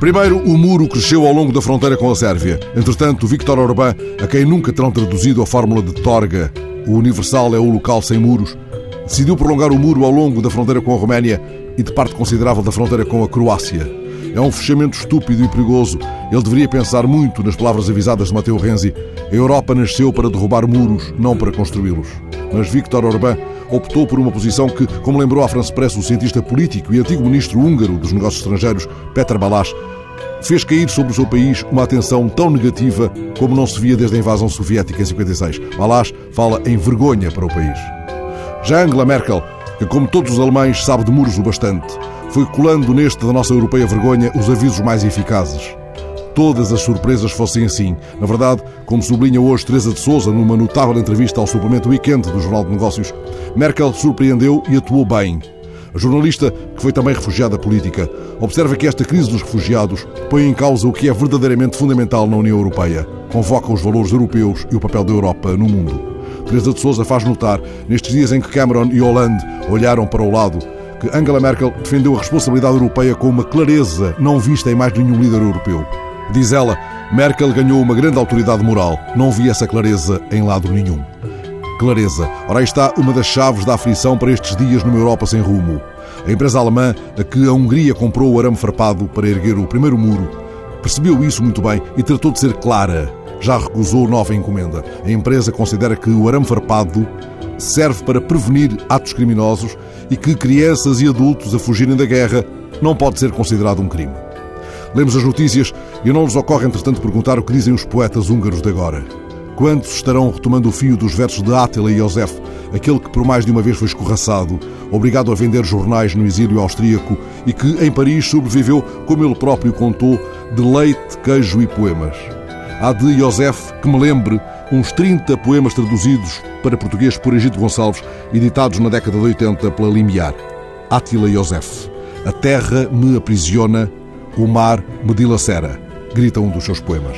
Primeiro, o muro cresceu ao longo da fronteira com a Sérvia. Entretanto, Viktor Orbán, a quem nunca terão traduzido a fórmula de Torga, o universal é o local sem muros, decidiu prolongar o muro ao longo da fronteira com a Roménia e de parte considerável da fronteira com a Croácia. É um fechamento estúpido e perigoso. Ele deveria pensar muito nas palavras avisadas de Matteo Renzi. A Europa nasceu para derrubar muros, não para construí-los. Mas Viktor Orbán optou por uma posição que, como lembrou à France Press o cientista político e antigo ministro húngaro dos negócios estrangeiros, Peter Balázs, fez cair sobre o seu país uma atenção tão negativa como não se via desde a invasão soviética em 56. Balázs fala em vergonha para o país. Já Angela Merkel, que como todos os alemães sabe de muros o bastante, foi colando neste da nossa europeia vergonha os avisos mais eficazes. Todas as surpresas fossem assim. Na verdade, como sublinha hoje Teresa de Souza numa notável entrevista ao suplemento Weekend do Jornal de Negócios, Merkel surpreendeu e atuou bem. A jornalista, que foi também refugiada política, observa que esta crise dos refugiados põe em causa o que é verdadeiramente fundamental na União Europeia. Convoca os valores europeus e o papel da Europa no mundo. Teresa de Souza faz notar, nestes dias em que Cameron e Hollande olharam para o lado, que Angela Merkel defendeu a responsabilidade europeia com uma clareza não vista em mais nenhum líder europeu. Diz ela, Merkel ganhou uma grande autoridade moral. Não vi essa clareza em lado nenhum. Clareza. Ora, aí está uma das chaves da aflição para estes dias numa Europa sem rumo. A empresa alemã, a que a Hungria comprou o arame farpado para erguer o primeiro muro, percebeu isso muito bem e tratou de ser clara. Já recusou nova encomenda. A empresa considera que o arame farpado serve para prevenir atos criminosos e que crianças e adultos a fugirem da guerra não pode ser considerado um crime. Lemos as notícias e não nos ocorre, entretanto, perguntar o que dizem os poetas húngaros de agora. Quantos estarão retomando o fio dos versos de Átila e Josef, aquele que por mais de uma vez foi escorraçado, obrigado a vender jornais no exílio austríaco e que em Paris sobreviveu, como ele próprio contou, de leite, queijo e poemas? Há de Josef que me lembre uns 30 poemas traduzidos para português por Egito Gonçalves, editados na década de 80 pela Limiar. Átila Josef. A terra me aprisiona, o mar me dilacera, grita um dos seus poemas.